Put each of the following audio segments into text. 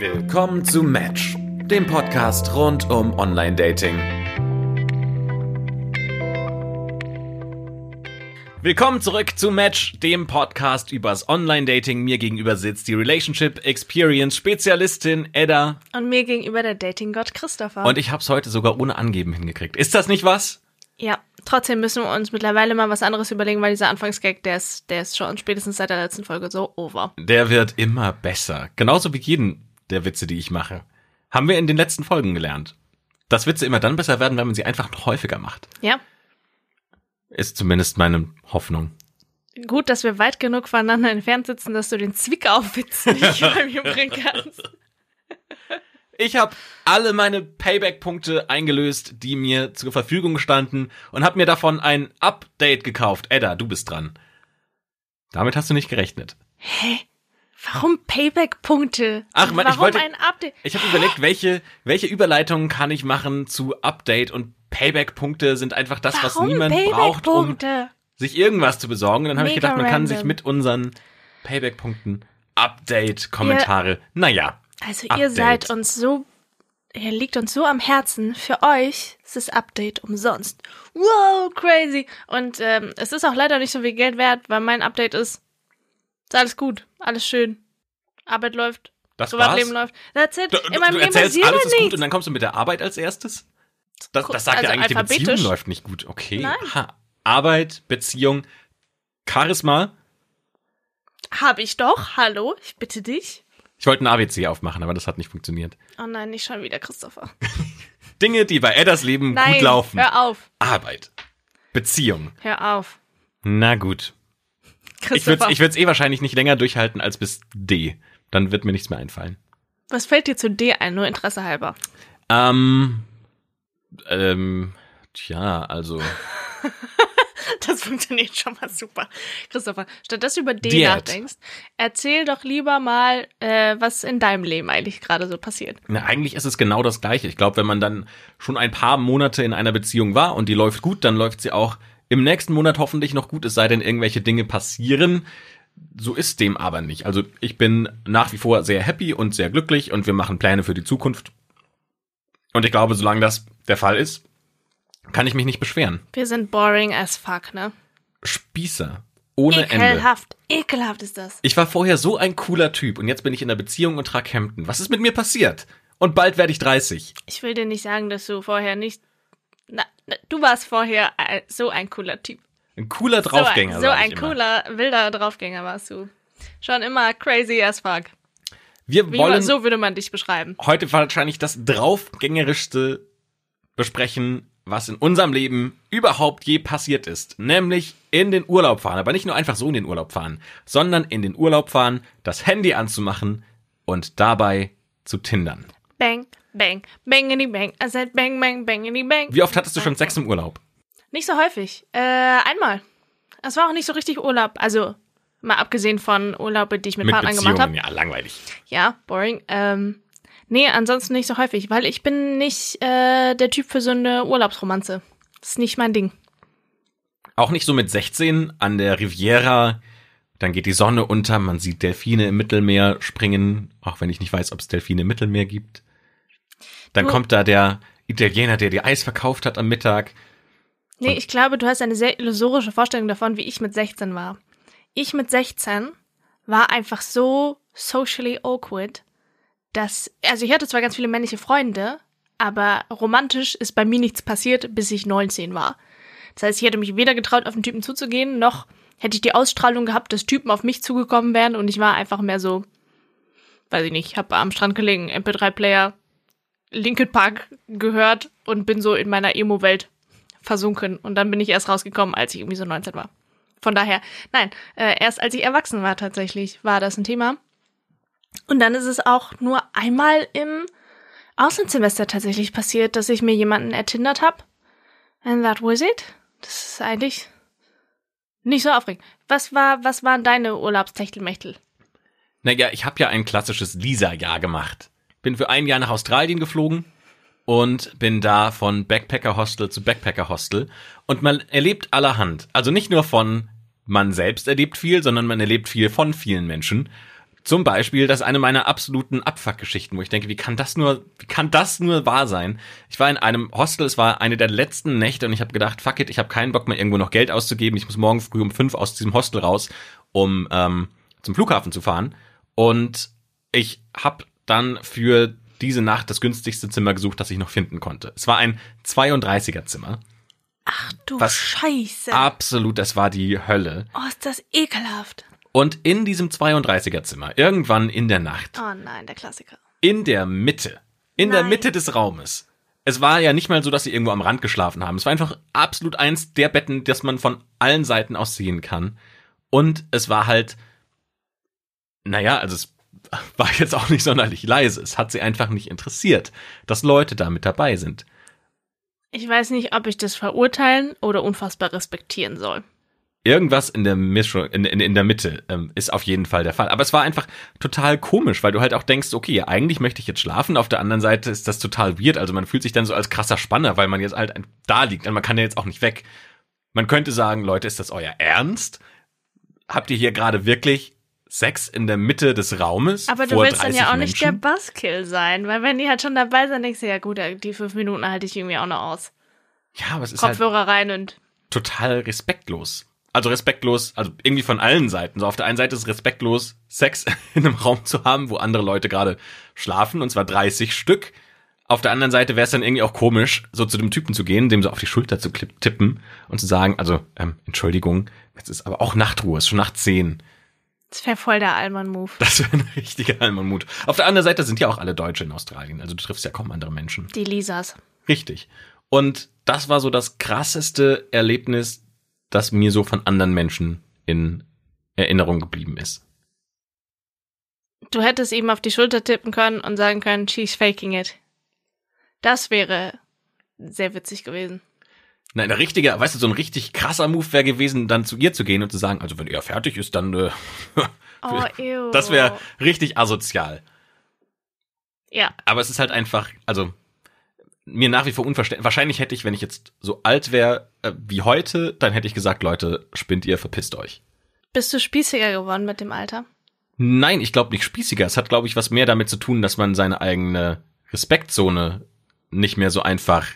Willkommen zu Match, dem Podcast rund um Online-Dating. Willkommen zurück zu Match, dem Podcast übers Online-Dating. Mir gegenüber sitzt die Relationship Experience Spezialistin Edda. Und mir gegenüber der Dating-Gott Christopher. Und ich hab's heute sogar ohne Angeben hingekriegt. Ist das nicht was? ja, trotzdem müssen wir uns mittlerweile mal was anderes überlegen, weil dieser Anfangsgag, der ist, der ist schon spätestens seit der letzten Folge so over. Der wird immer besser. Genauso wie jeden der Witze, die ich mache. Haben wir in den letzten Folgen gelernt. Dass Witze immer dann besser werden, wenn man sie einfach noch häufiger macht. Ja, Ist zumindest meine Hoffnung. gut, dass wir weit genug voneinander entfernt sitzen, dass du den Zwickau-Witz nicht bei mir bringen kannst. Ich habe alle meine Payback-Punkte eingelöst, die mir zur Verfügung standen und habe mir davon ein Update gekauft. Edda, du bist dran. Damit hast du nicht gerechnet. Warum Payback-Punkte? Ach, ich Warum wollte- ein Update? Ich habe überlegt, welche, welche Überleitungen kann ich machen zu Update und Payback-Punkte sind einfach das, was Warum niemand braucht, um sich irgendwas zu besorgen. Und dann habe ich gedacht, man kann random. sich mit unseren Payback-Punkten Update-Kommentare. Naja. Also ihr Update. seid uns so, ihr liegt uns so am Herzen. Für euch ist das Update umsonst. Wow, crazy. Und ähm, es ist auch leider nicht so viel Geld wert, weil mein Update ist, ist alles gut, alles schön. Arbeit läuft, Das Privatleben war's. läuft. That's it. Du, In meinem du Leben erzählst, alles ist gut nichts. und dann kommst du mit der Arbeit als erstes? Das, das sagt ja Also eigentlich, die. Beziehung läuft nicht gut. Okay. Nein. Ha. Arbeit, Beziehung, Charisma. Hab ich doch. Hallo, ich bitte dich. Ich wollte ein ABC aufmachen, aber das hat nicht funktioniert. Oh nein, nicht schon wieder, Christopher. Dinge, die bei Eddas Leben Nein, gut laufen. hör auf. Arbeit, Beziehung. Hör auf. Na gut. Ich würde ich würd's eh wahrscheinlich nicht länger durchhalten als bis D. Dann wird mir nichts mehr einfallen. was fällt dir zu D ein, nur Interesse halber? Ähm, ähm, tja, also Das funktioniert schon mal super. Christopher, statt dass du über D Diät. nachdenkst, erzähl doch lieber mal, äh, was in deinem Leben eigentlich gerade so passiert. Na, eigentlich ist es genau das Gleiche. Ich glaube, wenn man dann schon ein paar Monate in einer Beziehung war und die läuft gut, dann läuft sie auch im nächsten Monat hoffentlich noch gut, es sei denn, irgendwelche Dinge passieren. So ist dem aber nicht. Also ich bin nach wie vor sehr happy und sehr glücklich und wir machen Pläne für die Zukunft. Und ich glaube, solange das der Fall ist, kann ich mich nicht beschweren. Wir sind boring as fuck, ne? Spießer. Ohne Ende. Ekelhaft. Ekelhaft ist das. Ich war vorher so ein cooler Typ und jetzt bin ich in einer Beziehung und trage Hemden. Was ist mit mir passiert? Und bald werde ich 30. Ich will dir nicht sagen, dass du vorher nicht. Du warst vorher äh, so ein cooler Typ. Ein cooler Draufgänger. So ein, so ein ich immer. cooler, wilder Draufgänger warst du. Schon immer crazy as fuck. Wir Wie wollen man, so würde man dich beschreiben. heute wahrscheinlich das draufgängerischste besprechen, was in unserem Leben überhaupt je passiert ist. Nämlich in den Urlaub fahren. Aber nicht nur einfach so in den Urlaub fahren, sondern in den Urlaub fahren, das Handy anzumachen und dabei zu tindern. Bang, bang, bangity bang. I said bang, bang, bangity bang. Wie oft hattest du schon Sex im Urlaub? Nicht so häufig. Äh, einmal. Es war auch nicht so richtig Urlaub. Also, mal abgesehen von Urlaube, die ich mit, Mit Partnern gemacht habe. ja, langweilig. Ja, boring. Ähm, nee, ansonsten nicht so häufig, weil ich bin nicht äh, der Typ für so eine Urlaubsromanze. Das ist nicht mein Ding. Auch nicht so mit 16 an der Riviera. Dann geht die Sonne unter, man sieht Delfine im Mittelmeer springen, auch wenn ich nicht weiß, ob es Delfine im Mittelmeer gibt. Dann Du- kommt da der Italiener, der dir Eis verkauft hat am Mittag. Nee, ich glaube, du hast eine sehr illusorische Vorstellung davon, wie ich mit 16 war. Ich mit 16 war einfach so socially awkward, dass, also ich hatte zwar ganz viele männliche Freunde, aber romantisch ist bei mir nichts passiert, bis ich 19 war. Das heißt, ich hätte mich weder getraut, auf den Typen zuzugehen, noch hätte ich die Ausstrahlung gehabt, dass Typen auf mich zugekommen wären und ich war einfach mehr so, weiß ich nicht, habe am Strand gelegen, MP3-Player, Linkin Park gehört und bin so in meiner Emo-Welt versunken. Und dann bin ich erst rausgekommen, als ich irgendwie so 19 war. Von daher, nein, äh, erst als ich erwachsen war tatsächlich, war das ein Thema. Und dann ist es auch nur einmal im Auslandssemester tatsächlich passiert, dass ich mir jemanden ertindert habe. And that was it. Das ist eigentlich nicht so aufregend. Was war, was waren deine Urlaubstechtelmechtel? Naja, ich habe ja ein klassisches Lisa-Jahr gemacht. Bin für ein Jahr nach Australien geflogen und bin da von Backpacker-Hostel zu Backpacker-Hostel. Und man erlebt allerhand. Also nicht nur von man selbst erlebt viel, sondern man erlebt viel von vielen Menschen. Zum Beispiel, das ist eine meiner absoluten Abfuck-Geschichten, wo ich denke, wie kann das nur, wie kann das nur wahr sein? Ich war in einem Hostel, es war eine der letzten Nächte und ich habe gedacht, fuck it, ich habe keinen Bock mehr irgendwo noch Geld auszugeben. Ich muss morgen früh um fünf aus diesem Hostel raus, um ähm, zum Flughafen zu fahren. Und ich habe dann für diese Nacht das günstigste Zimmer gesucht, das ich noch finden konnte. Es war ein 32er Zimmer. Ach du Was Scheiße. Absolut, das war die Hölle. Oh, ist das ekelhaft. Und in diesem 32er Zimmer, irgendwann in der Nacht, Oh nein, der Klassiker. in der Mitte, in der Nein. Mitte des Raumes. Es war ja nicht mal so, dass sie irgendwo am Rand geschlafen haben. Es war einfach absolut eins der Betten, das man von allen Seiten aus sehen kann. Und es war halt, naja, also es war jetzt auch nicht sonderlich leise. Es hat sie einfach nicht interessiert, dass Leute da mit dabei sind. Ich weiß nicht, ob ich das verurteilen oder unfassbar respektieren soll. Irgendwas in der Mischung, in, in, in der Mitte ähm, ist auf jeden Fall der Fall. Aber es war einfach total komisch, weil du halt auch denkst, okay, eigentlich möchte ich jetzt schlafen. Auf der anderen Seite ist das total weird. Also man fühlt sich dann so als krasser Spanner, weil man jetzt halt da liegt und man kann ja jetzt auch nicht weg. Man könnte sagen, Leute, ist das euer Ernst? Habt ihr hier gerade wirklich Sex in der Mitte des Raumes? Aber du willst dann 30 ja auch nicht der? Buzzkill sein, weil wenn die halt schon dabei sind, denkst du, ja gut, die fünf Minuten halte ich irgendwie auch noch aus. Ja, aber es ist halt Kopfhörer rein und total respektlos. Also respektlos, also irgendwie von allen Seiten. So auf der einen Seite ist es respektlos, Sex in einem Raum zu haben, wo andere Leute gerade schlafen, und zwar 30 Stück. Auf der anderen Seite wäre es dann irgendwie auch komisch, so zu dem Typen zu gehen, dem so auf die Schulter zu tippen und zu sagen, also, ähm, Entschuldigung, jetzt ist aber auch Nachtruhe, es ist schon nach 10. das wäre voll der Allmann-Move. Das wäre ein richtiger Almanmut. Auf der anderen Seite sind ja auch alle Deutsche in Australien, also du triffst ja kaum andere Menschen. Die Lisas. Richtig. Und das war so das krasseste Erlebnis, das mir so von anderen Menschen in Erinnerung geblieben ist. Du hättest ihm auf die Schulter tippen können und sagen können, she's faking it. Das wäre sehr witzig gewesen. Nein, ein richtiger, weißt du, so ein richtig krasser Move wäre gewesen, dann zu ihr zu gehen und zu sagen, also wenn er fertig ist, dann äh, Oh, ew. das wäre richtig asozial. Ja, Aber es ist halt einfach, also mir nach wie vor unverständlich. Wahrscheinlich hätte ich, wenn ich jetzt so alt wäre äh, wie heute, dann hätte ich gesagt, Leute, spinnt ihr, verpisst euch. bist du spießiger geworden mit dem Alter? Nein, ich glaube nicht spießiger. Es hat, glaube ich, was mehr damit zu tun, dass man seine eigene Respektzone nicht mehr so einfach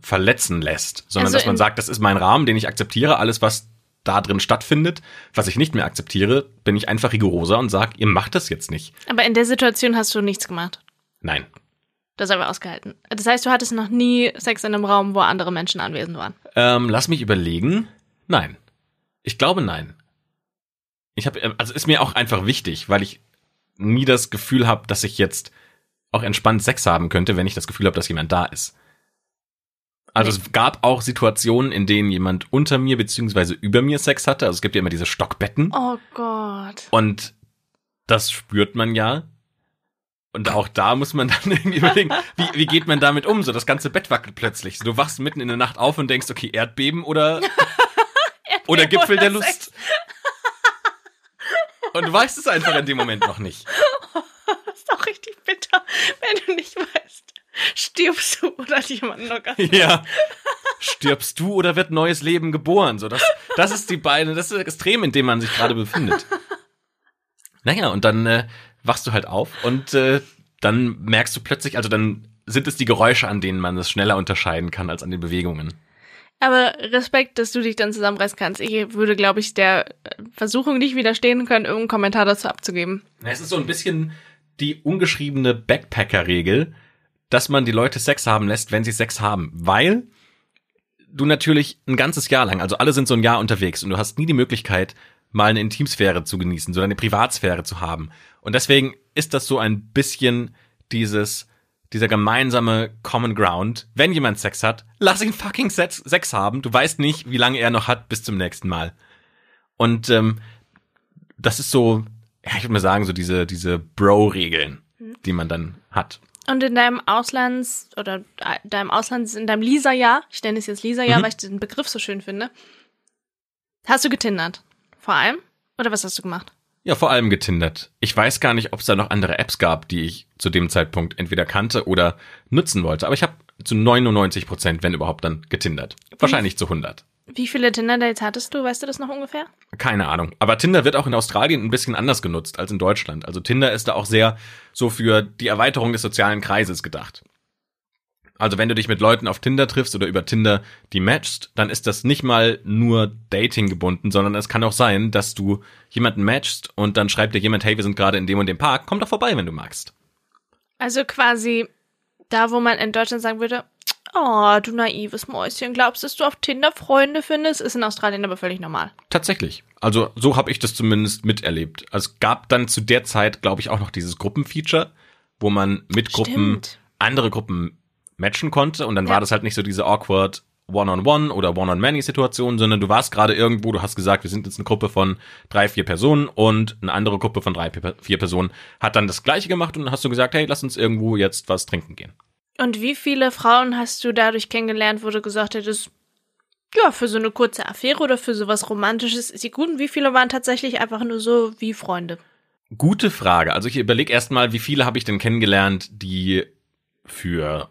verletzen lässt, sondern Also dass man sagt, das ist mein Rahmen, den ich akzeptiere. Alles, was da drin stattfindet, was ich nicht mehr akzeptiere, bin ich einfach rigoroser und sage, ihr macht das jetzt nicht. Aber in der Situation hast du nichts gemacht. Nein. Das haben wir ausgehalten. Das heißt, du hattest noch nie Sex in einem Raum, wo andere Menschen anwesend waren. Ähm, lass mich überlegen. Nein. Ich glaube nein. Ich habe, also ist mir auch einfach wichtig, weil ich nie das Gefühl habe, dass ich jetzt auch entspannt Sex haben könnte, wenn ich das Gefühl habe, dass jemand da ist. Also es gab auch Situationen, in denen jemand unter mir beziehungsweise über mir Sex hatte. Also es gibt ja immer diese Stockbetten Oh Gott. und das spürt man ja. Und auch da muss man dann irgendwie überlegen, wie, wie geht man damit um? So das ganze Bett wackelt plötzlich. Du wachst mitten in der Nacht auf und denkst, okay, Erdbeben oder oder Gipfel der oder Lust. Und du weißt es einfach in dem Moment noch nicht. Das ist doch richtig bitter, wenn du nicht weißt, stirbst du oder hat jemand noch gar Ja. Stirbst du oder wird neues Leben geboren? So, das, das ist die beiden, das ist das Extrem, in dem man sich gerade befindet. Naja, und dann äh, wachst du halt auf und äh, dann merkst du plötzlich, also dann sind es die Geräusche, an denen man es schneller unterscheiden kann als an den Bewegungen. Aber Respekt, dass du dich dann zusammenreißen kannst. Ich würde, glaube ich, der Versuchung nicht widerstehen können, irgendeinen Kommentar dazu abzugeben. Es ist so ein bisschen die ungeschriebene Backpacker-Regel, dass man die Leute Sex haben lässt, wenn sie Sex haben. Weil du natürlich ein ganzes Jahr lang, also alle sind so ein Jahr unterwegs und du hast nie die Möglichkeit, mal eine Intimsphäre zu genießen, so eine Privatsphäre zu haben. Und deswegen ist das so ein bisschen dieses, dieser gemeinsame Common Ground. Wenn jemand Sex hat, lass ihn fucking Sex, Sex haben. Du weißt nicht, wie lange er noch hat bis zum nächsten Mal. Und ähm, das ist so, ja, ich würde mal sagen, so diese, diese Bro-Regeln, die man dann hat. Und in deinem Auslands- oder äh, deinem Auslands, in deinem Lisa-Jahr, ich nenne es jetzt Lisa-Jahr, Mhm. weil ich den Begriff so schön finde, hast du getindert? Vor allem? Oder was hast du gemacht? Ja, vor allem getindert. Ich weiß gar nicht, ob es da noch andere Apps gab, die ich zu dem Zeitpunkt entweder kannte oder nutzen wollte. Aber ich habe zu 99 Prozent, wenn überhaupt, dann getindert. Wahrscheinlich zu 100. Wie viele Tinder-Dates hattest du? Weißt du das noch ungefähr? Keine Ahnung. Aber Tinder wird auch in Australien ein bisschen anders genutzt als in Deutschland. Also Tinder ist da auch sehr so für die Erweiterung des sozialen Kreises gedacht. Also wenn du dich mit Leuten auf Tinder triffst oder über Tinder die matchst, dann ist das nicht mal nur Dating gebunden, sondern es kann auch sein, dass du jemanden matchst und dann schreibt dir jemand, hey, wir sind gerade in dem und dem Park, komm doch vorbei, wenn du magst. Also quasi da, wo man in Deutschland sagen würde, oh, du naives Mäuschen, glaubst du, dass du auf Tinder Freunde findest? Ist in Australien aber völlig normal. Tatsächlich. Also so habe ich das zumindest miterlebt. Also es gab dann zu der Zeit, glaube ich, auch noch dieses Gruppenfeature, wo man mit Gruppen Stimmt. andere Gruppen matchen konnte und dann Ja. war das halt nicht so diese awkward One-on-One oder One-on-Many-Situation, sondern du warst gerade irgendwo, du hast gesagt, wir sind jetzt eine Gruppe von drei, vier Personen und eine andere Gruppe von drei, vier Personen hat dann das Gleiche gemacht und dann hast du gesagt, hey, lass uns irgendwo jetzt was trinken gehen. Und wie viele Frauen hast du dadurch kennengelernt, wo du gesagt hättest, ja, für so eine kurze Affäre oder für sowas Romantisches ist sie gut? Und wie viele waren tatsächlich einfach nur so wie Freunde? Gute Frage. Also ich überlege erstmal, wie viele habe ich denn kennengelernt, die für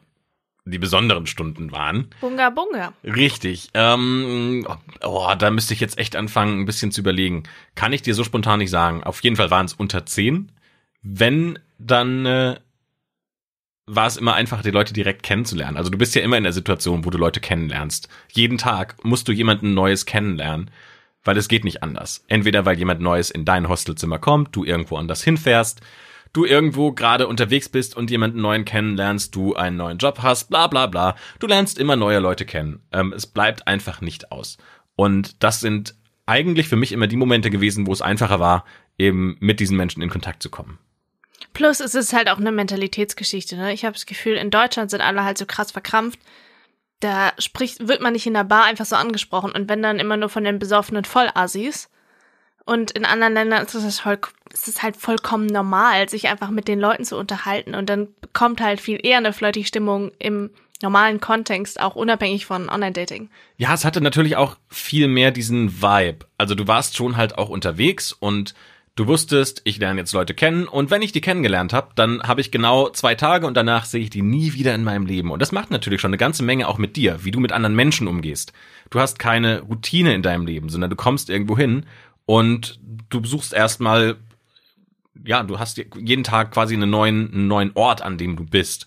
die besonderen Stunden waren. Bunga Bunga. Richtig. Ähm, oh, da müsste ich jetzt echt anfangen, ein bisschen zu überlegen. Kann ich dir so spontan nicht sagen. Auf jeden Fall waren es unter zehn. Wenn, dann äh, war es immer einfach, die Leute direkt kennenzulernen. Also du bist ja immer in der Situation, wo du Leute kennenlernst. Jeden Tag musst du jemanden Neues kennenlernen, weil es geht nicht anders. Entweder weil jemand Neues in dein Hostelzimmer kommt, du irgendwo anders hinfährst, du irgendwo gerade unterwegs bist und jemanden neuen kennenlernst, du einen neuen Job hast, bla bla bla. Du lernst immer neue Leute kennen. Ähm, es bleibt einfach nicht aus. Und das sind eigentlich für mich immer die Momente gewesen, wo es einfacher war, eben mit diesen Menschen in Kontakt zu kommen. Plus es ist halt auch eine Mentalitätsgeschichte. Ne? Ich habe das Gefühl, in Deutschland sind alle halt so krass verkrampft. Da spricht, wird man nicht in der Bar einfach so angesprochen. Und wenn dann immer nur von den besoffenen Vollassis. Und in anderen Ländern ist es, voll, ist es halt vollkommen normal, sich einfach mit den Leuten zu unterhalten. Und dann kommt halt viel eher eine flirty Stimmung im normalen Kontext, auch unabhängig von Online-Dating. Ja, es hatte natürlich auch viel mehr diesen Vibe. Also du warst schon halt auch unterwegs und du wusstest, ich lerne jetzt Leute kennen und wenn ich die kennengelernt habe, dann habe ich genau zwei Tage und danach sehe ich die nie wieder in meinem Leben. Und das macht natürlich schon eine ganze Menge auch mit dir, wie du mit anderen Menschen umgehst. Du hast keine Routine in deinem Leben, sondern du kommst irgendwo hin und du besuchst erstmal, ja, du hast jeden Tag quasi einen neuen, einen neuen Ort, an dem du bist.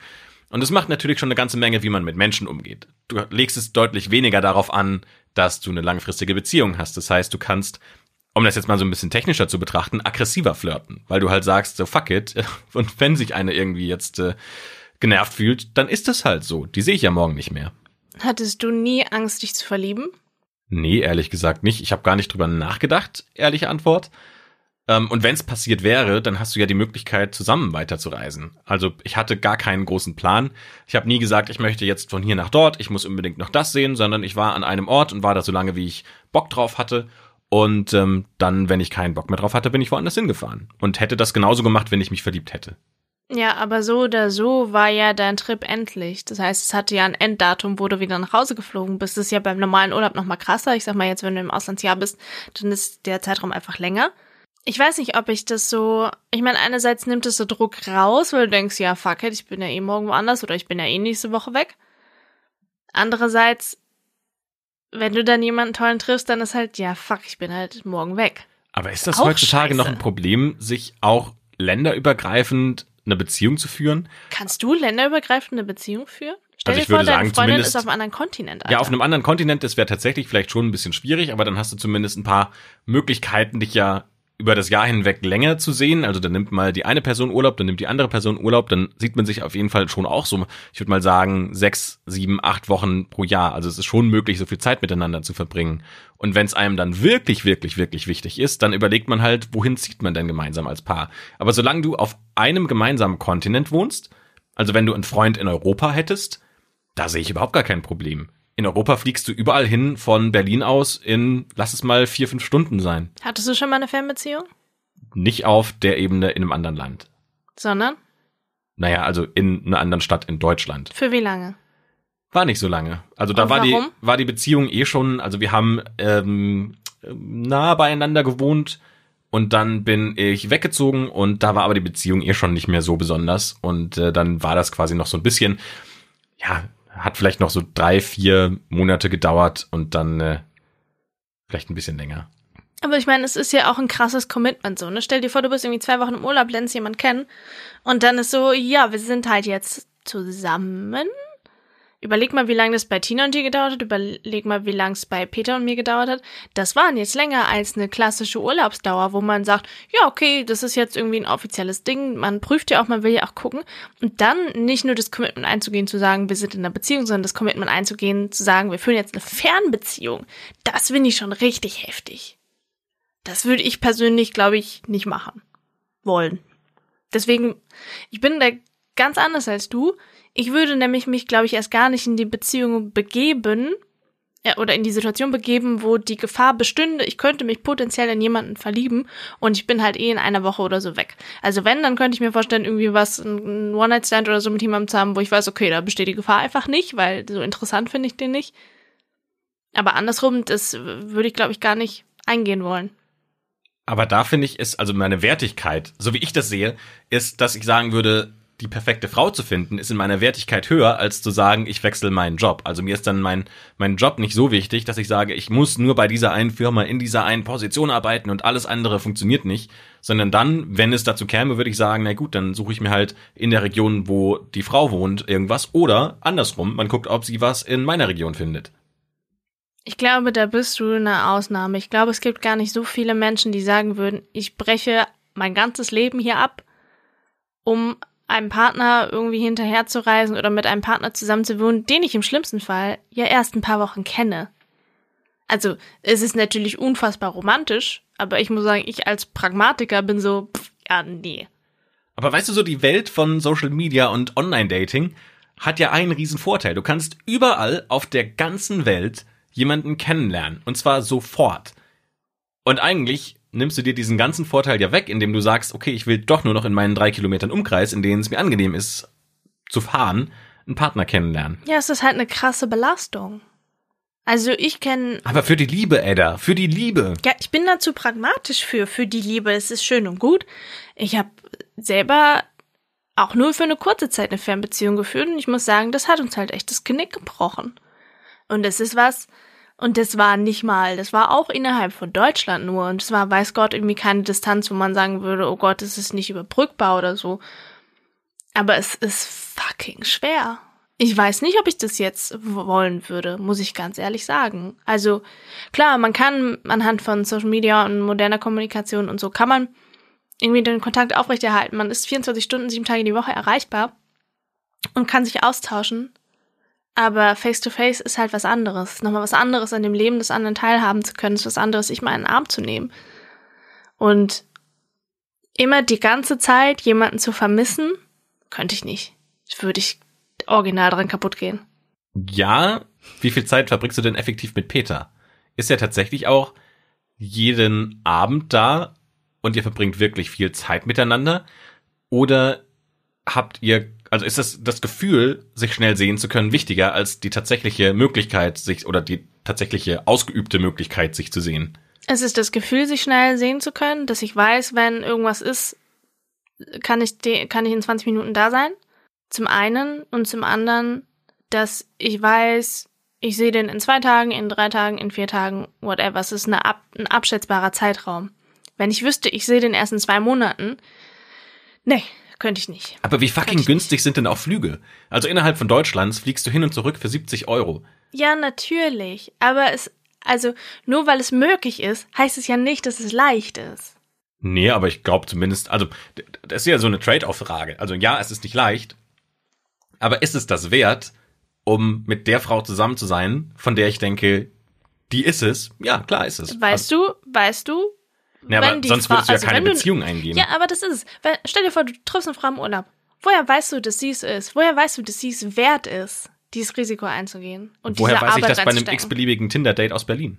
Und es macht natürlich schon eine ganze Menge, wie man mit Menschen umgeht. Du legst es deutlich weniger darauf an, dass du eine langfristige Beziehung hast. Das heißt, du kannst, um das jetzt mal so ein bisschen technischer zu betrachten, aggressiver flirten, weil du halt sagst, so fuck it. Und wenn sich eine irgendwie jetzt äh, genervt fühlt, dann ist das halt so. Die sehe ich ja morgen nicht mehr. Hattest du nie Angst, dich zu verlieben? Nee, ehrlich gesagt nicht. Ich habe gar nicht drüber nachgedacht, ehrliche Antwort. Ähm, und wenn es passiert wäre, dann hast du ja die Möglichkeit, zusammen weiterzureisen. Also ich hatte gar keinen großen Plan. Ich habe nie gesagt, ich möchte jetzt von hier nach dort, ich muss unbedingt noch das sehen, sondern ich war an einem Ort und war da so lange, wie ich Bock drauf hatte. Und ähm, dann, wenn ich keinen Bock mehr drauf hatte, bin ich woanders hingefahren. Und hätte das genauso gemacht, wenn ich mich verliebt hätte. Ja, aber so oder so war ja dein Trip endlich. Das heißt, es hatte ja ein Enddatum, wo du wieder nach Hause geflogen bist. Das ist ja beim normalen Urlaub noch mal krasser. Ich sag mal jetzt, wenn du im Auslandsjahr bist, dann ist der Zeitraum einfach länger. Ich weiß nicht, ob ich das so, ich meine, einerseits nimmt es so Druck raus, weil du denkst, ja, fuck it, ich bin ja eh morgen woanders oder ich bin ja eh nächste Woche weg. Andererseits, wenn du dann jemanden tollen triffst, dann ist halt, ja, fuck, ich bin halt morgen weg. Aber ist das Auch heutzutage noch scheiße. ein Problem, sich auch länderübergreifend eine Beziehung zu führen? Kannst du länderübergreifend eine Beziehung führen? Stell Also dir ich würde vor, deine sagen, Freundin ist auf einem anderen Kontinent. Alter. Ja, auf einem anderen Kontinent, das wäre tatsächlich vielleicht schon ein bisschen schwierig, aber dann hast du zumindest ein paar Möglichkeiten, dich ja über das Jahr hinweg länger zu sehen. Also dann nimmt mal die eine Person Urlaub, dann nimmt die andere Person Urlaub, dann sieht man sich auf jeden Fall schon auch so, ich würde mal sagen, sechs, sieben, acht Wochen pro Jahr. Also es ist schon möglich, so viel Zeit miteinander zu verbringen. Und wenn es einem dann wirklich, wirklich, wirklich wichtig ist, dann überlegt man halt, wohin zieht man denn gemeinsam als Paar. Aber solange du auf einem gemeinsamen Kontinent wohnst, also wenn du einen Freund in Europa hättest, da sehe ich überhaupt gar kein Problem. In Europa fliegst du überall hin von Berlin aus in, lass es mal vier, fünf Stunden sein. Hattest du schon mal eine Fernbeziehung? Nicht auf der Ebene in einem anderen Land. Sondern? Naja, also in einer anderen Stadt in Deutschland. Für wie lange? War nicht so lange. Also da Und war die, warum? war die Beziehung eh schon, also wir haben ähm, nah beieinander gewohnt und dann bin ich weggezogen und da war aber die Beziehung eh schon nicht mehr so besonders und äh, dann war das quasi noch so ein bisschen, ja, hat vielleicht noch so drei, vier Monate gedauert und dann äh, Vielleicht ein bisschen länger. Aber ich meine, es ist ja auch ein krasses Commitment so. Ne? Stell dir vor, du bist irgendwie zwei Wochen im Urlaub, lernst jemanden kennen und dann ist so, ja, wir sind halt jetzt zusammen Überleg mal, wie lange das bei Tina und dir gedauert hat. Überleg mal, wie lange es bei Peter und mir gedauert hat. Das waren jetzt länger als eine klassische Urlaubsdauer, wo man sagt, ja, okay, das ist jetzt irgendwie ein offizielles Ding. Man prüft ja auch, man will ja auch gucken. Und dann nicht nur das Commitment einzugehen, zu sagen, wir sind in einer Beziehung, sondern das Commitment einzugehen, zu sagen, wir führen jetzt eine Fernbeziehung. Das finde ich schon richtig heftig. Das würde ich persönlich, glaube ich, nicht machen wollen. Deswegen, ich bin da ganz anders als du. Ich würde nämlich mich, glaube ich, erst gar nicht in die Beziehung begeben ja, oder in die Situation begeben, wo die Gefahr bestünde, ich könnte mich potenziell in jemanden verlieben und ich bin halt eh in einer Woche oder so weg. Also wenn, dann könnte ich mir vorstellen, irgendwie was, ein One-Night-Stand oder so mit jemandem zu haben, wo ich weiß, okay, da besteht die Gefahr einfach nicht, weil so interessant finde ich den nicht. Aber andersrum, das würde ich, glaube ich, gar nicht eingehen wollen. Aber da finde ich, ist also meine Wertigkeit, so wie ich das sehe, ist, dass ich sagen würde, die perfekte Frau zu finden, ist in meiner Wertigkeit höher, als zu sagen, ich wechsle meinen Job. Also mir ist dann mein, mein Job nicht so wichtig, dass ich sage, ich muss nur bei dieser einen Firma in dieser einen Position arbeiten und alles andere funktioniert nicht, sondern dann, wenn es dazu käme, würde ich sagen, na gut, dann suche ich mir halt in der Region, wo die Frau wohnt, irgendwas oder andersrum, man guckt, ob sie was in meiner Region findet. Ich glaube, da bist du eine Ausnahme. Ich glaube, es gibt gar nicht so viele Menschen, die sagen würden, ich breche mein ganzes Leben hier ab, um einem Partner irgendwie hinterherzureisen oder mit einem Partner zusammenzuwohnen, den ich im schlimmsten Fall ja erst ein paar Wochen kenne. Also, es ist natürlich unfassbar romantisch, aber ich muss sagen, ich als Pragmatiker bin so, pff, ja, nee. Aber weißt du so, die Welt von Social Media und Online-Dating hat ja einen riesen Vorteil. Du kannst überall auf der ganzen Welt jemanden kennenlernen. Und zwar sofort. Und eigentlich nimmst du dir diesen ganzen Vorteil ja weg, indem du sagst, okay, ich will doch nur noch in meinen drei Kilometern Umkreis, in denen es mir angenehm ist, zu fahren, einen Partner kennenlernen. Ja, es ist halt eine krasse Belastung. Also ich kenne. Aber für die Liebe, Edda, für die Liebe. Ja, ich bin dazu pragmatisch für, für die Liebe. Es ist schön und gut. Ich habe selber auch nur für eine kurze Zeit eine Fernbeziehung geführt und ich muss sagen, das hat uns halt echt das Genick gebrochen. Und es ist was, und das war nicht mal, das war auch innerhalb von Deutschland nur. Und es war, weiß Gott, irgendwie keine Distanz, wo man sagen würde, oh Gott, es ist nicht überbrückbar oder so. Aber es ist fucking schwer. Ich weiß nicht, ob ich das jetzt wollen würde, muss ich ganz ehrlich sagen. Also klar, man kann anhand von Social Media und moderner Kommunikation und so kann man irgendwie den Kontakt aufrechterhalten. Man ist 24 Stunden, sieben Tage die Woche erreichbar und kann sich austauschen. Aber face-to-face -face ist halt was anderes. Nochmal was anderes an dem Leben des anderen teilhaben zu können, ist was anderes, sich mal in den Arm zu nehmen. Und immer die ganze Zeit jemanden zu vermissen, könnte ich nicht. Würde ich original dran kaputt gehen. Ja, wie viel Zeit verbringst du denn effektiv mit Peter? Ist er tatsächlich auch jeden Abend da und ihr verbringt wirklich viel Zeit miteinander? Oder habt ihr also ist das, das Gefühl, sich schnell sehen zu können, wichtiger als die tatsächliche Möglichkeit, sich oder die tatsächliche ausgeübte Möglichkeit, sich zu sehen? Es ist das Gefühl, sich schnell sehen zu können, dass ich weiß, wenn irgendwas ist, kann ich, kann ich in 20 Minuten da sein. Zum einen und zum anderen, dass ich weiß, ich sehe den in zwei Tagen, in drei Tagen, in vier Tagen, whatever. Es ist ab, ein abschätzbarer Zeitraum. Wenn ich wüsste, ich sehe den erst in zwei Monaten, nee, könnte ich nicht. Aber wie fucking günstig nicht. sind denn auch Flüge? Also innerhalb von Deutschlands fliegst du hin und zurück für 70 Euro. Ja, natürlich. Aber es, also nur weil es möglich ist, heißt es ja nicht, dass es leicht ist. Nee, aber ich glaube zumindest, also das ist ja so eine Trade-off-Frage. Also ja, es ist nicht leicht, aber ist es das wert, um mit der Frau zusammen zu sein, von der ich denke, die ist es? Ja, klar ist es. Weißt also, du, weißt du, ja, aber sonst würdest du ja also keine Beziehung eingehen. Ja, aber das ist es. Weil, stell dir vor, du triffst eine Frau im Urlaub. Woher weißt du, dass sie es ist? Woher weißt du, dass sie es wert ist, dieses Risiko einzugehen? Und Woher weiß Arbeit ich das bei einem x-beliebigen Tinder-Date aus Berlin?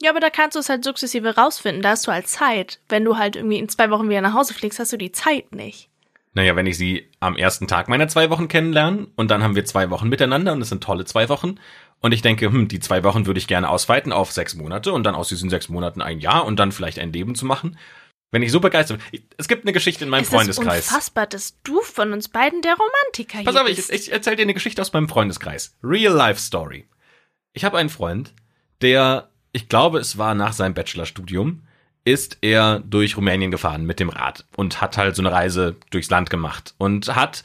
Ja, aber da kannst du es halt sukzessive rausfinden. Da hast du halt Zeit. Wenn du halt irgendwie in zwei Wochen wieder nach Hause fliegst, hast du die Zeit nicht. Naja, wenn ich sie am ersten Tag meiner zwei Wochen kennenlerne und dann haben wir zwei Wochen miteinander und es sind tolle zwei Wochen und ich denke, hm, die zwei Wochen würde ich gerne ausweiten auf sechs Monate und dann aus diesen sechs Monaten ein Jahr und dann vielleicht ein Leben zu machen. Wenn ich so begeistert bin. Es gibt eine Geschichte in meinem es Freundeskreis. Es ist unfassbar, dass du von uns beiden der Romantiker Pass auf, bist. ich, ich erzähle dir eine Geschichte aus meinem Freundeskreis. Real Life Story. Ich habe einen Freund, der, ich glaube, es war nach seinem Bachelorstudium, ist er durch Rumänien gefahren mit dem Rad und hat halt so eine Reise durchs Land gemacht und hat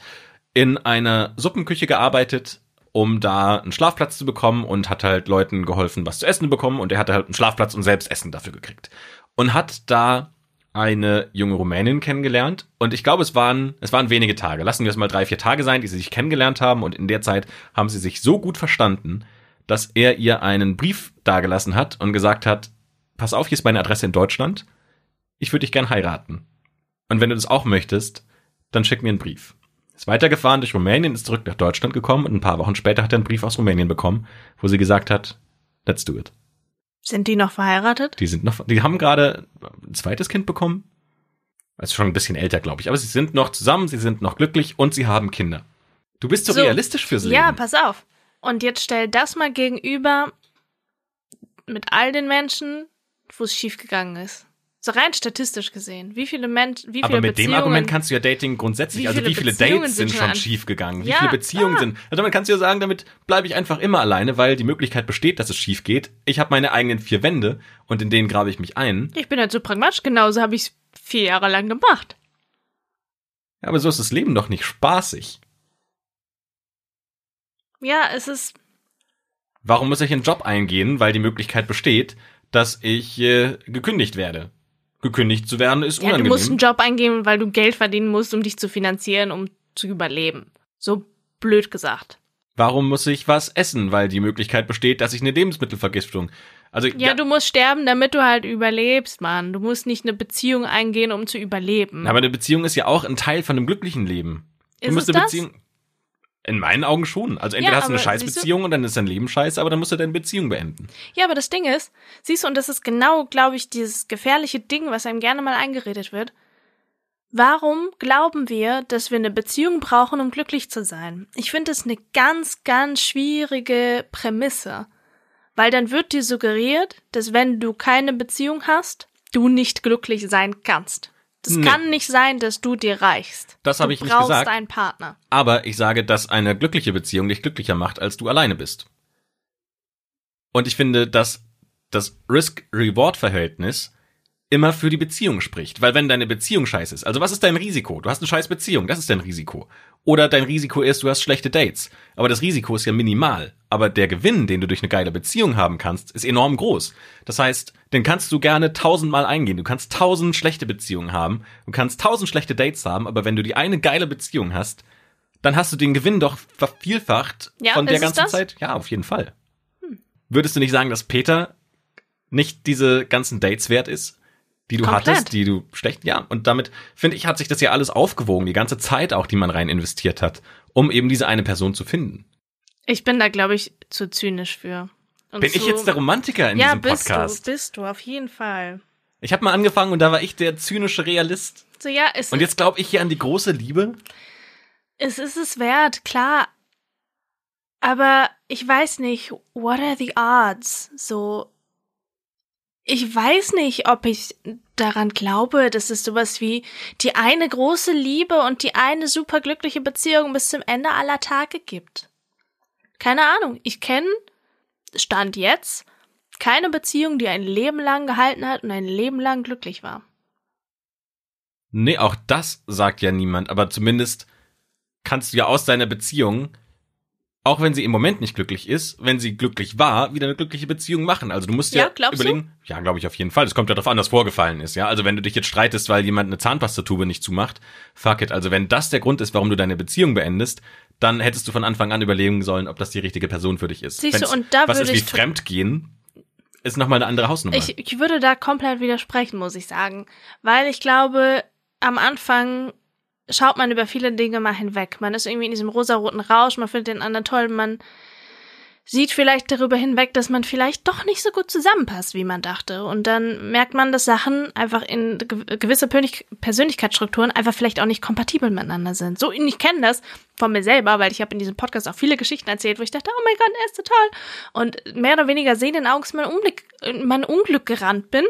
in einer Suppenküche gearbeitet, um da einen Schlafplatz zu bekommen und hat halt Leuten geholfen, was zu essen zu bekommen und er hatte halt einen Schlafplatz und selbst Essen dafür gekriegt. Und hat da eine junge Rumänin kennengelernt und ich glaube, es waren, es waren wenige Tage. Lassen wir es mal drei, vier Tage sein, die sie sich kennengelernt haben und in der Zeit haben sie sich so gut verstanden, dass er ihr einen Brief dagelassen hat und gesagt hat, pass auf, hier ist meine Adresse in Deutschland. Ich würde dich gern heiraten. Und wenn du das auch möchtest, dann schick mir einen Brief. Ist weitergefahren durch Rumänien, ist zurück nach Deutschland gekommen und ein paar Wochen später hat er einen Brief aus Rumänien bekommen, wo sie gesagt hat, let's do it. Sind die noch verheiratet? Die sind noch, die haben gerade ein zweites Kind bekommen. Also schon ein bisschen älter, glaube ich. Aber sie sind noch zusammen, sie sind noch glücklich und sie haben Kinder. Du bist so, so realistisch fürs Leben. Ja, pass auf. Und jetzt stell das mal gegenüber mit all den Menschen, wo es schiefgegangen ist. So rein statistisch gesehen. Wie viele Menschen, wie viele Aber mit dem Argument kannst du ja Dating grundsätzlich, Wie also wie viele Dates sind sind schon schief gegangen, wie Ja, viele Beziehungen ah. sind. Also damit kannst du ja sagen, damit bleibe ich einfach immer alleine, weil die Möglichkeit besteht, dass es schief geht. Ich habe meine eigenen vier Wände und in denen grabe ich mich ein. Ich bin halt so pragmatisch, genauso habe ich es vier Jahre lang gemacht. Ja, aber so ist das Leben doch nicht spaßig. Ja, es ist. Warum muss ich einen Job eingehen, weil die Möglichkeit besteht, dass ich äh, gekündigt werde? Gekündigt zu werden ist Ja, du unangenehm. musst einen Job eingeben, weil du Geld verdienen musst, um dich zu finanzieren, um zu überleben. So blöd gesagt. Warum muss ich was essen, weil die Möglichkeit besteht, dass ich eine Lebensmittelvergiftung. Also Ja, du musst sterben, damit du halt überlebst, Mann. Du musst nicht eine Beziehung eingehen, um zu überleben. Aber eine Beziehung ist ja auch ein Teil von einem glücklichen Leben. Du Ist musst es eine das? Beziehung. In meinen Augen schon. Also entweder Ja, hast du eine Scheißbeziehung und dann ist dein Leben scheiße, aber dann musst du deine Beziehung beenden. Ja, aber das Ding ist, siehst du, und das ist genau, glaube ich, dieses gefährliche Ding, was einem gerne mal eingeredet wird. Warum glauben wir, dass wir eine Beziehung brauchen, um glücklich zu sein? Ich finde es eine ganz, ganz schwierige Prämisse. Weil dann wird dir suggeriert, dass wenn du keine Beziehung hast, du nicht glücklich sein kannst. Das Nee. kann nicht sein, dass du dir reichst. Das habe Du ich nicht brauchst gesagt. einen Partner. Aber ich sage, dass eine glückliche Beziehung dich glücklicher macht, als du alleine bist. Und ich finde, dass das Risk-Reward-Verhältnis immer für die Beziehung spricht. Weil wenn deine Beziehung scheiße ist, also was ist dein Risiko? Du hast eine scheiß Beziehung, das ist dein Risiko. Oder dein Risiko ist, du hast schlechte Dates. Aber das Risiko ist ja minimal. Aber der Gewinn, den du durch eine geile Beziehung haben kannst, ist enorm groß. Das heißt, den kannst du gerne tausendmal eingehen. Du kannst tausend schlechte Beziehungen haben. Du kannst tausend schlechte Dates haben. Aber wenn du die eine geile Beziehung hast, dann hast du den Gewinn doch vervielfacht Ja, von der ganzen? Zeit. Ja, auf jeden Fall. Würdest du nicht sagen, dass Peter nicht diese ganzen Dates wert ist, die du Komplett. hattest, die du schlecht, ja, und damit finde ich, hat sich das ja alles aufgewogen, die ganze Zeit auch, die man rein investiert hat, um eben diese eine Person zu finden. Ich bin da, glaube ich, zu zynisch für. Und Bin zu, ich jetzt der Romantiker in ja, diesem bist Podcast? du, bist du, auf jeden Fall. Ich habe mal angefangen und da war ich der zynische Realist. So, ja, es, Und jetzt glaube ich hier an die große Liebe. es ist es wert, klar. Aber ich weiß nicht, what are the odds? So, ich weiß nicht, ob ich daran glaube, dass es sowas wie die eine große Liebe und die eine superglückliche Beziehung bis zum Ende aller Tage gibt. Keine Ahnung. Ich kenne, Stand jetzt, keine Beziehung, die ein Leben lang gehalten hat und ein Leben lang glücklich war. Nee, auch das sagt ja niemand, aber zumindest kannst du ja aus deiner Beziehung, auch wenn sie im Moment nicht glücklich ist, wenn sie glücklich war, wieder eine glückliche Beziehung machen. Also du musst ja, Ja, glaubst du? überlegen, ja, glaube ich auf jeden Fall. Es kommt ja darauf an, was vorgefallen ist, ja. Also wenn du dich jetzt streitest, weil jemand eine Zahnpastatube nicht zumacht, fuck it. Also wenn das der Grund ist, warum du deine Beziehung beendest, dann hättest du von Anfang an überlegen sollen, ob das die richtige Person für dich ist. Siehst du, und da was würde ist wie Fremdgehen, ist nochmal eine andere Hausnummer. Ich, ich würde da komplett widersprechen, muss ich sagen. Weil ich glaube, am Anfang schaut man über viele Dinge mal hinweg. Man ist irgendwie in diesem rosaroten Rausch, man findet den anderen toll, man sieht vielleicht darüber hinweg, dass man vielleicht doch nicht so gut zusammenpasst, wie man dachte. Und dann merkt man, dass Sachen einfach in ge- gewisse Persönlich- Persönlichkeitsstrukturen einfach vielleicht auch nicht kompatibel miteinander sind. So, ich kenne das von mir selber, weil ich habe in diesem Podcast auch viele Geschichten erzählt, wo ich dachte, oh mein Gott, er ist so toll. Und mehr oder weniger sehenden Augens in mein Unglück, in mein Unglück gerannt bin.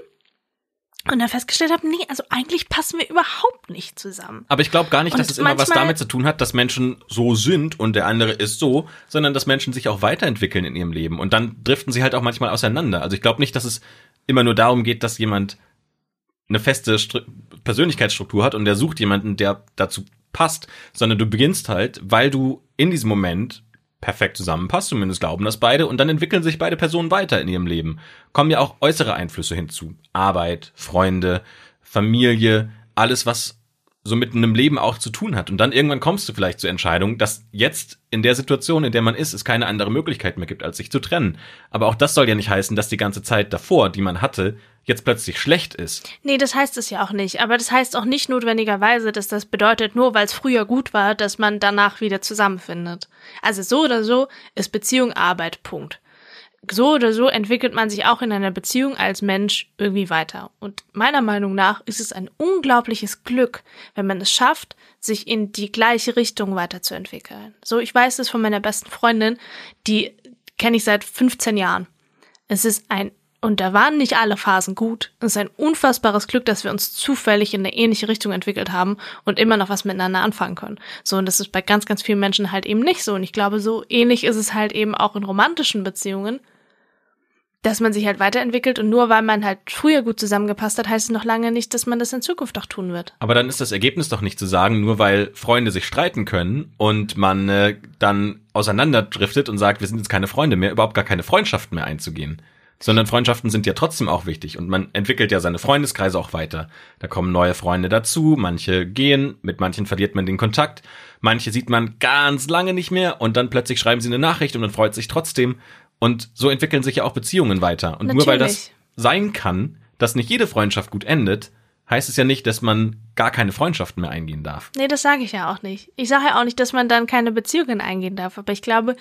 Und dann festgestellt habe, nee, also eigentlich passen wir überhaupt nicht zusammen. Aber ich glaube gar nicht, Und dass es immer was damit zu tun hat, dass Menschen so sind und der andere ist so, sondern dass Menschen sich auch weiterentwickeln in ihrem Leben. Und dann driften sie halt auch manchmal auseinander. Also ich glaube nicht, dass es immer nur darum geht, dass jemand eine feste Stru Persönlichkeitsstruktur hat und der sucht jemanden, der dazu passt, sondern du beginnst halt, weil du in diesem Moment perfekt zusammenpasst, zumindest glauben das beide, und dann entwickeln sich beide Personen weiter in ihrem Leben. Kommen ja auch äußere Einflüsse hinzu. Arbeit, Freunde, Familie, alles, was so mit einem Leben auch zu tun hat. Und dann irgendwann kommst du vielleicht zur Entscheidung, dass jetzt in der Situation, in der man ist, es keine andere Möglichkeit mehr gibt, als sich zu trennen. Aber auch das soll ja nicht heißen, dass die ganze Zeit davor, die man hatte, jetzt plötzlich schlecht ist. Nee, das heißt es ja auch nicht. Aber das heißt auch nicht notwendigerweise, dass das bedeutet, nur weil es früher gut war, dass man danach wieder zusammenfindet. Also so oder so ist Beziehung Arbeit, Punkt. So oder so entwickelt man sich auch in einer Beziehung als Mensch irgendwie weiter. Und meiner Meinung nach ist es ein unglaubliches Glück, wenn man es schafft, sich in die gleiche Richtung weiterzuentwickeln. So, ich weiß es von meiner besten Freundin, die kenne ich seit 15 Jahren. Es ist ein, und da waren nicht alle Phasen gut. Es ist ein unfassbares Glück, dass wir uns zufällig in eine ähnliche Richtung entwickelt haben und immer noch was miteinander anfangen können. So, und das ist bei ganz, ganz vielen Menschen halt eben nicht so. Und ich glaube, so ähnlich ist es halt eben auch in romantischen Beziehungen, dass man sich halt weiterentwickelt und nur weil man halt früher gut zusammengepasst hat, heißt es noch lange nicht, dass man das in Zukunft auch tun wird. Aber dann ist das Ergebnis doch nicht zu sagen, nur weil Freunde sich streiten können und man äh, dann auseinanderdriftet und sagt, wir sind jetzt keine Freunde mehr, überhaupt gar keine Freundschaften mehr einzugehen. Sondern Freundschaften sind ja trotzdem auch wichtig und man entwickelt ja seine Freundeskreise auch weiter. Da kommen neue Freunde dazu, manche gehen, mit manchen verliert man den Kontakt, manche sieht man ganz lange nicht mehr und dann plötzlich schreiben sie eine Nachricht und man freut sich trotzdem. Und so entwickeln sich ja auch Beziehungen weiter. Und nur weil das Natürlich. sein kann, dass nicht jede Freundschaft gut endet, heißt es ja nicht, dass man gar keine Freundschaften mehr eingehen darf. Nee, das sage ich ja auch nicht. Ich sage ja auch nicht, dass man dann keine Beziehungen eingehen darf. Aber ich glaube,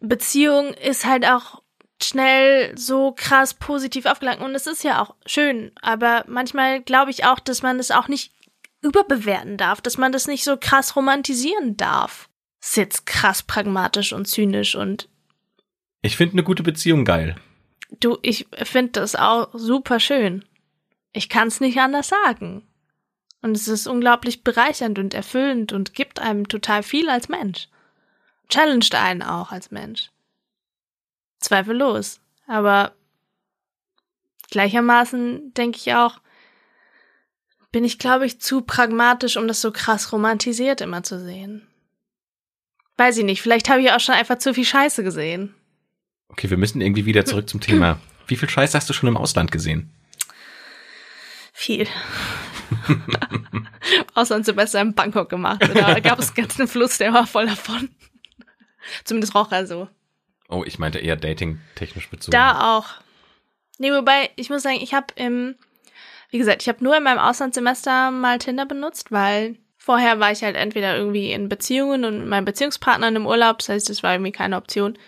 Beziehung ist halt auch schnell so krass positiv aufgeladen. Und es ist ja auch schön. Aber manchmal glaube ich auch, dass man es auch nicht überbewerten darf, dass man das nicht so krass romantisieren darf. Ist jetzt krass pragmatisch und zynisch und Ich finde eine gute Beziehung geil. du, ich finde das auch super schön. Ich kann es nicht anders sagen. Und es ist unglaublich bereichernd und erfüllend und gibt einem total viel als Mensch. Challenged einen auch als Mensch. Zweifellos. Aber gleichermaßen denke ich auch, bin ich, glaube ich, zu pragmatisch, um das so krass romantisiert immer zu sehen. Weiß ich nicht, vielleicht habe ich auch schon einfach zu viel Scheiße gesehen. Okay, wir müssen irgendwie wieder zurück zum Thema. Wie viel Scheiß hast du schon im Ausland gesehen? Viel. Auslandssemester in Bangkok gemacht. Da gab es ganz einen Fluss, der war voll davon. Zumindest roch er so. Oh, ich meinte eher dating-technisch bezogen. Da auch. Nee, wobei, ich muss sagen, ich habe im, wie gesagt, ich habe nur in meinem Auslandssemester mal Tinder benutzt, weil vorher war ich halt entweder irgendwie in Beziehungen und mit meinem Beziehungspartner im Urlaub, das heißt, das war irgendwie keine Option.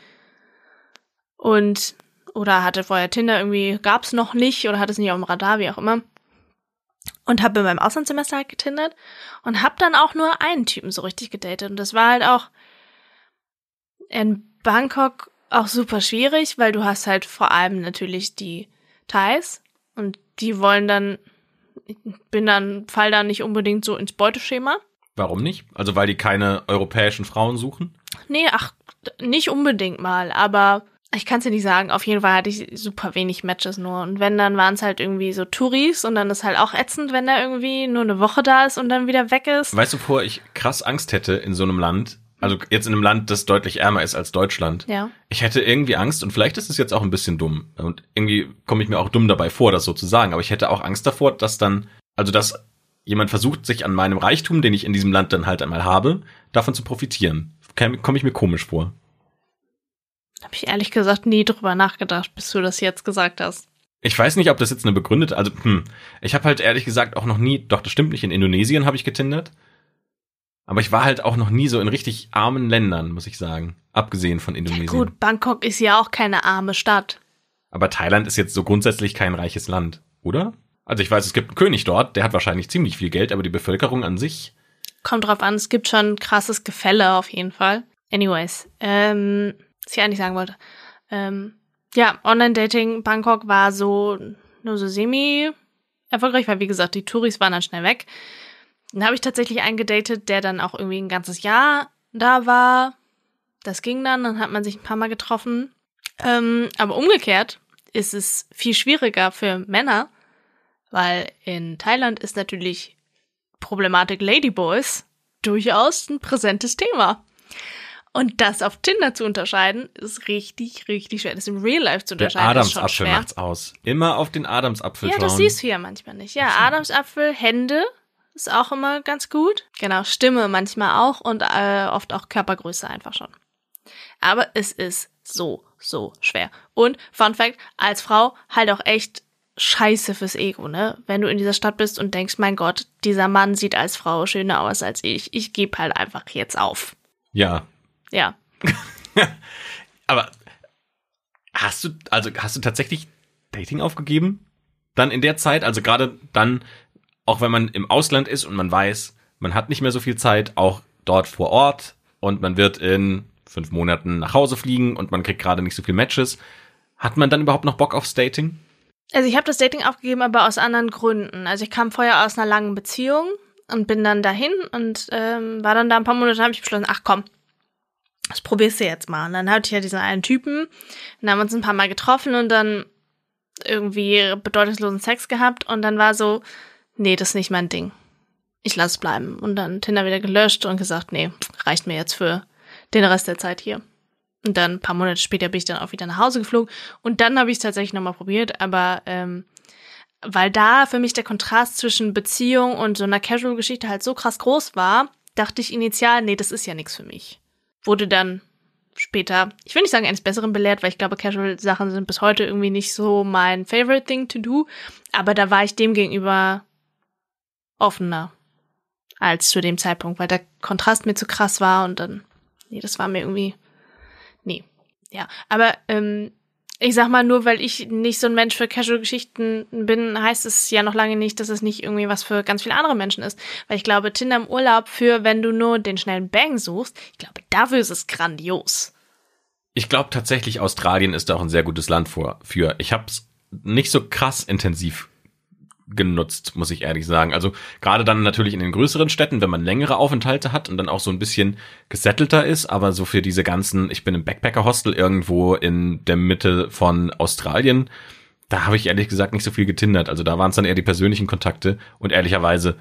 Und, oder hatte vorher Tinder irgendwie, gab's noch nicht oder hatte es nicht auf dem Radar, wie auch immer. Und habe in meinem Auslandssemester halt getindert und habe dann auch nur einen Typen so richtig gedatet. Und das war halt auch in Bangkok auch super schwierig, weil du hast halt vor allem natürlich die Thais und die wollen dann, ich bin dann, fall da nicht unbedingt so ins Beuteschema. Warum nicht? Also weil die keine europäischen Frauen suchen? Nee, ach, nicht unbedingt mal, aber ich kann es dir nicht sagen. Auf jeden Fall hatte ich super wenig Matches nur. Und wenn, dann waren es halt irgendwie so Touris und dann ist halt auch ätzend, wenn er irgendwie nur eine Woche da ist und dann wieder weg ist. Weißt du, bevor ich krass Angst hätte in so einem Land, also jetzt in einem Land, das deutlich ärmer ist als Deutschland. Ja. Ich hätte irgendwie Angst, und vielleicht ist es jetzt auch ein bisschen dumm, und irgendwie komme ich mir auch dumm dabei vor, das so zu sagen, aber ich hätte auch Angst davor, dass dann, also dass jemand versucht, sich an meinem Reichtum, den ich in diesem Land dann halt einmal habe, davon zu profitieren. Komme ich mir komisch vor. Habe ich ehrlich gesagt nie drüber nachgedacht, bis du das jetzt gesagt hast. Ich weiß nicht, ob das jetzt eine begründete, also hm, ich habe halt ehrlich gesagt auch noch nie, doch das stimmt nicht, in Indonesien habe ich getindert. Aber ich war halt auch noch nie so in richtig armen Ländern, muss ich sagen. Abgesehen von Indonesien. Gut, Bangkok ist ja auch keine arme Stadt. Aber Thailand ist jetzt so grundsätzlich kein reiches Land, oder? Also ich weiß, es gibt einen König dort, der hat wahrscheinlich ziemlich viel Geld, aber die Bevölkerung an sich. Kommt drauf an, es gibt schon krasses Gefälle auf jeden Fall. Anyways, ähm, was ich eigentlich sagen wollte. Ähm, ja, Online-Dating Bangkok war so nur so semi erfolgreich, weil wie gesagt, die Touris waren dann schnell weg. Dann habe ich tatsächlich einen gedatet, der dann auch irgendwie ein ganzes Jahr da war. Das ging dann, dann hat man sich ein paar Mal getroffen. Ähm, aber umgekehrt ist es viel schwieriger für Männer, weil in Thailand ist natürlich Problematik Ladyboys durchaus ein präsentes Thema. Und das auf Tinder zu unterscheiden, ist richtig, richtig schwer. Das im Real Life zu unterscheiden, Der Adamsapfel macht's aus. Immer auf den Adamsapfel Ja, schauen. das siehst du ja manchmal nicht. Ja, Adamsapfel, Hände ist auch immer ganz gut. Genau, Stimme manchmal auch und äh, oft auch Körpergröße einfach schon. Aber es ist so, so schwer. Und Fun Fact, als Frau halt auch echt scheiße fürs Ego, ne? Wenn du in dieser Stadt bist und denkst, mein Gott, dieser Mann sieht als Frau schöner aus als ich. Ich gebe halt einfach jetzt auf. Ja. Ja. Aber hast du, also hast du tatsächlich Dating aufgegeben? Dann in der Zeit, also gerade dann, auch wenn man im Ausland ist und man weiß, man hat nicht mehr so viel Zeit, auch dort vor Ort und man wird in fünf Monaten nach Hause fliegen und man kriegt gerade nicht so viel Matches. Hat man dann überhaupt noch Bock aufs Dating? Also ich habe das Dating aufgegeben, aber aus anderen Gründen. Also ich kam vorher aus einer langen Beziehung und bin dann dahin und ähm, war dann da ein paar Monate, habe ich beschlossen, ach komm, das probierst du jetzt mal. Und dann hatte ich ja diesen einen Typen, dann haben wir uns ein paar Mal getroffen und dann irgendwie bedeutungslosen Sex gehabt und dann war so, nee, das ist nicht mein Ding. Ich lass es bleiben. Und dann Tinder wieder gelöscht und gesagt, nee, reicht mir jetzt für den Rest der Zeit hier. Und dann ein paar Monate später bin ich dann auch wieder nach Hause geflogen. Und dann habe ich es tatsächlich nochmal probiert, aber ähm, weil da für mich der Kontrast zwischen Beziehung und so einer Casual-Geschichte halt so krass groß war, dachte ich initial, nee, das ist ja nichts für mich. Wurde dann später, ich will nicht sagen eines Besseren belehrt, weil ich glaube, Casual-Sachen sind bis heute irgendwie nicht so mein favorite thing to do. Aber da war ich dem gegenüber offener als zu dem Zeitpunkt, weil der Kontrast mir zu krass war und dann, nee, das war mir irgendwie, nee. Ja, aber ähm, ich sag mal, nur weil ich nicht so ein Mensch für Casual-Geschichten bin, heißt es ja noch lange nicht, dass es nicht irgendwie was für ganz viele andere Menschen ist. Weil ich glaube, Tinder im Urlaub für, wenn du nur den schnellen Bang suchst, ich glaube, dafür ist es grandios. Ich glaube tatsächlich, Australien ist da auch ein sehr gutes Land für. Ich habe es nicht so krass intensiv genutzt, muss ich ehrlich sagen. Also gerade dann natürlich in den größeren Städten, wenn man längere Aufenthalte hat und dann auch so ein bisschen gesettelter ist, aber so für diese ganzen, ich bin im Backpacker-Hostel irgendwo in der Mitte von Australien, da habe ich ehrlich gesagt nicht so viel getindert. Also da waren es dann eher die persönlichen Kontakte und ehrlicherweise,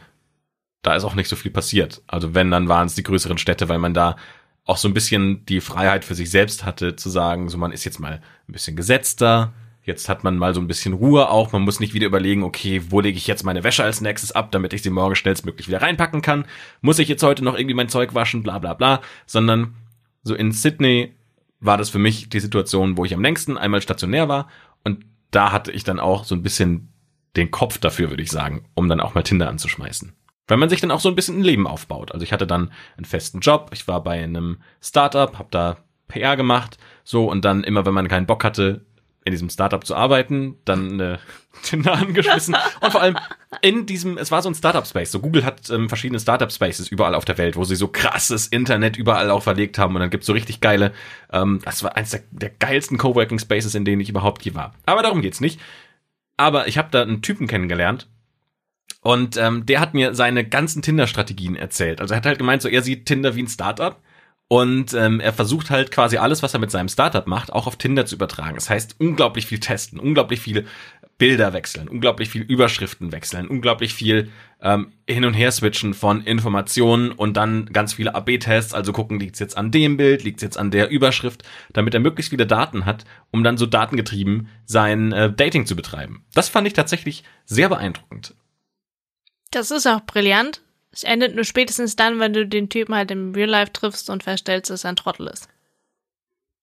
da ist auch nicht so viel passiert. Also wenn, dann waren es die größeren Städte, weil man da auch so ein bisschen die Freiheit für sich selbst hatte, zu sagen, so man ist jetzt mal ein bisschen gesetzter, Jetzt hat man mal so ein bisschen Ruhe auch. Man muss nicht wieder überlegen, okay, wo lege ich jetzt meine Wäsche als nächstes ab, damit ich sie morgen schnellstmöglich wieder reinpacken kann. Muss ich jetzt heute noch irgendwie mein Zeug waschen, bla bla bla. Sondern so in Sydney war das für mich die Situation, wo ich am längsten einmal stationär war. Und da hatte ich dann auch so ein bisschen den Kopf dafür, würde ich sagen, um dann auch mal Tinder anzuschmeißen. Weil man sich dann auch so ein bisschen ein Leben aufbaut. Also ich hatte dann einen festen Job, ich war bei einem Startup, habe da PR gemacht, so und dann immer, wenn man keinen Bock hatte, in diesem Startup zu arbeiten, dann äh, Tinder angeschmissen und vor allem in diesem, es war so ein Startup-Space. So Google hat ähm, verschiedene Startup-Spaces überall auf der Welt, wo sie so krasses Internet überall auch verlegt haben und dann gibt's so richtig geile, ähm, das war eins der, der geilsten Coworking-Spaces, in denen ich überhaupt je war. Aber darum geht's nicht. Aber ich habe da einen Typen kennengelernt und ähm, der hat mir seine ganzen Tinder-Strategien erzählt. Also er hat halt gemeint, so er sieht Tinder wie ein Startup und ähm, er versucht halt quasi alles, was er mit seinem Startup macht, auch auf Tinder zu übertragen. Das heißt, unglaublich viel testen, unglaublich viele Bilder wechseln, unglaublich viel Überschriften wechseln, unglaublich viel ähm, hin und her switchen von Informationen und dann ganz viele AB-Tests, also gucken, liegt's jetzt an dem Bild, liegt's jetzt an der Überschrift, damit er möglichst viele Daten hat, um dann so datengetrieben sein äh, Dating zu betreiben. Das fand ich tatsächlich sehr beeindruckend. Das ist auch brillant. Es endet nur spätestens dann, wenn du den Typen halt im Real Life triffst und feststellst, dass er ein Trottel ist.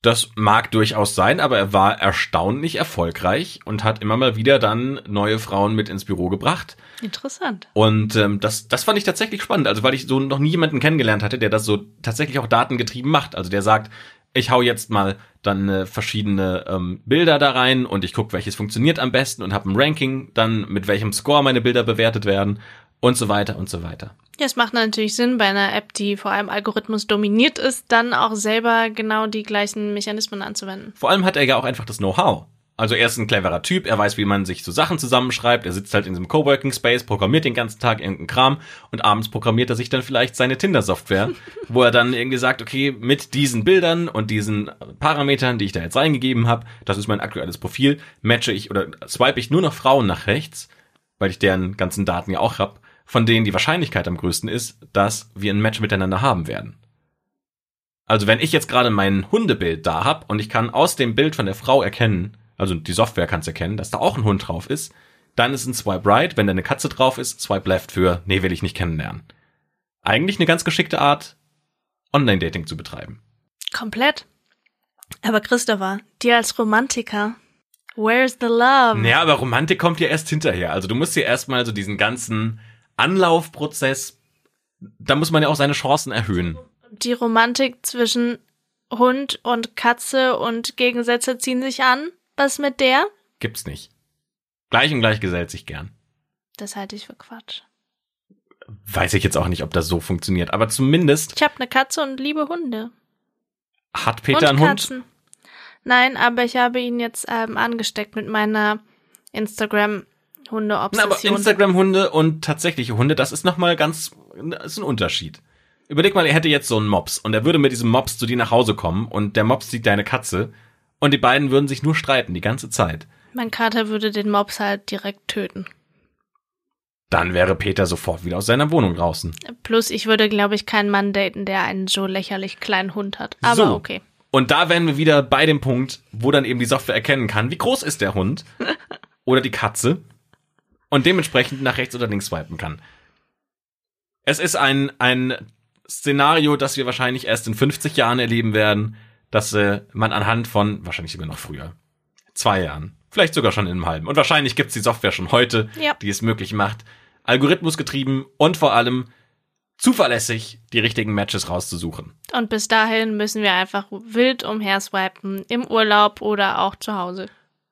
Das mag durchaus sein, aber er war erstaunlich erfolgreich und hat immer mal wieder dann neue Frauen mit ins Büro gebracht. Interessant. Und ähm, das, das fand ich tatsächlich spannend, also weil ich so noch nie jemanden kennengelernt hatte, der das so tatsächlich auch datengetrieben macht. Also der sagt, ich hau jetzt mal dann äh, verschiedene ähm, Bilder da rein und ich gucke, welches funktioniert am besten und habe ein Ranking, dann mit welchem Score meine Bilder bewertet werden und so weiter und so weiter. Ja, es macht natürlich Sinn, bei einer App, die vor allem Algorithmus dominiert ist, dann auch selber genau die gleichen Mechanismen anzuwenden. Vor allem hat er ja auch einfach das Know-how. Also er ist ein cleverer Typ, er weiß, wie man sich so Sachen zusammenschreibt, er sitzt halt in diesem Coworking Space, programmiert den ganzen Tag irgendeinen Kram und abends programmiert er sich dann vielleicht seine Tinder-Software, wo er dann irgendwie sagt, okay, mit diesen Bildern und diesen Parametern, die ich da jetzt reingegeben habe, das ist mein aktuelles Profil, matche ich oder swipe ich nur noch Frauen nach rechts, weil ich deren ganzen Daten ja auch hab, von denen die Wahrscheinlichkeit am größten ist, dass wir ein Match miteinander haben werden. Also wenn ich jetzt gerade mein Hundebild da hab und ich kann aus dem Bild von der Frau erkennen, also die Software kann es erkennen, dass da auch ein Hund drauf ist, dann ist ein Swipe Right, wenn da eine Katze drauf ist, Swipe Left für, nee, will ich nicht kennenlernen. Eigentlich eine ganz geschickte Art, Online-Dating zu betreiben. Komplett. Aber Christopher, dir als Romantiker, where's the love? Naja, aber Romantik kommt ja erst hinterher. Also du musst ja erstmal so diesen ganzen Anlaufprozess, da muss man ja auch seine Chancen erhöhen. Die Romantik zwischen Hund und Katze und Gegensätze ziehen sich an. Was mit der? Gibt's nicht. Gleich und gleich gesellt sich gern. Das halte ich für Quatsch. Weiß ich jetzt auch nicht, ob das so funktioniert, aber zumindest Ich habe eine Katze und liebe Hunde. hat Peter und einen Hund. Katzen. Nein, aber ich habe ihn jetzt ähm, angesteckt mit meiner Na, aber. Instagram-Hunde und tatsächliche Hunde, das ist nochmal ganz, ist ein Unterschied. Überleg mal, er hätte jetzt so einen Mops und er würde mit diesem Mops zu dir nach Hause kommen und der Mops sieht deine Katze und die beiden würden sich nur streiten die ganze Zeit. mein Kater würde den Mops halt direkt töten. Dann wäre Peter sofort wieder aus seiner Wohnung draußen. Plus, ich würde, glaube ich, keinen Mann daten, der einen so lächerlich kleinen Hund hat. Aber So. okay. Und da wären wir wieder bei dem Punkt, wo dann eben die Software erkennen kann, wie groß ist der Hund oder die Katze und dementsprechend nach rechts oder links swipen kann. Es ist ein, ein Szenario, das wir wahrscheinlich erst in 50 Jahren erleben werden, dass äh, man anhand von, wahrscheinlich sogar noch früher, zwei Jahren, vielleicht sogar schon in einem halben. Und wahrscheinlich gibt's die Software schon heute, Ja. die es möglich macht, algorithmusgetrieben und vor allem zuverlässig die richtigen Matches rauszusuchen. Und bis dahin müssen wir einfach wild umherswipen, im Urlaub oder auch zu Hause.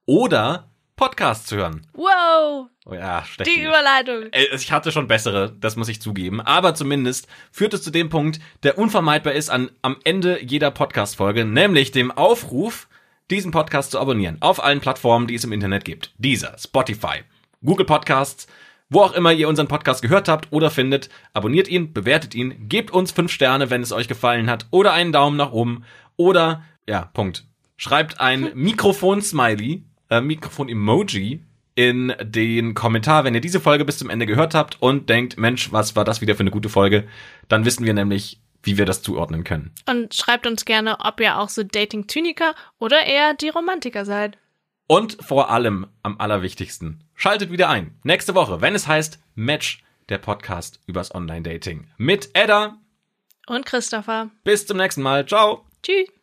Oder Podcasts hören. Wow, Oh ja, die Steffi. Überleitung. Äh, Ich hatte schon bessere, das muss ich zugeben. Aber zumindest führt es zu dem Punkt, der unvermeidbar ist an, am Ende jeder Podcast-Folge, nämlich dem Aufruf, diesen Podcast zu abonnieren. Auf allen Plattformen, die es im Internet gibt. Dieser, Spotify, Google Podcasts, wo auch immer ihr unseren Podcast gehört habt oder findet. Abonniert ihn, bewertet ihn, gebt uns fünf Sterne, wenn es euch gefallen hat, oder einen Daumen nach oben. Oder, ja, Punkt. Schreibt ein Mikrofon-Smiley, äh, Mikrofon-Emoji in den Kommentar, wenn ihr diese Folge bis zum Ende gehört habt und denkt, Mensch, was war das wieder für eine gute Folge, dann wissen wir nämlich, wie wir das zuordnen können. Und schreibt uns gerne, ob ihr auch so Dating-Zyniker oder eher die Romantiker seid. Und vor allem, am allerwichtigsten, schaltet wieder ein. Nächste Woche, wenn es heißt Match, der Podcast übers Online-Dating. Mit Edda. Und Christopher. Bis zum nächsten Mal. Ciao. Tschüss.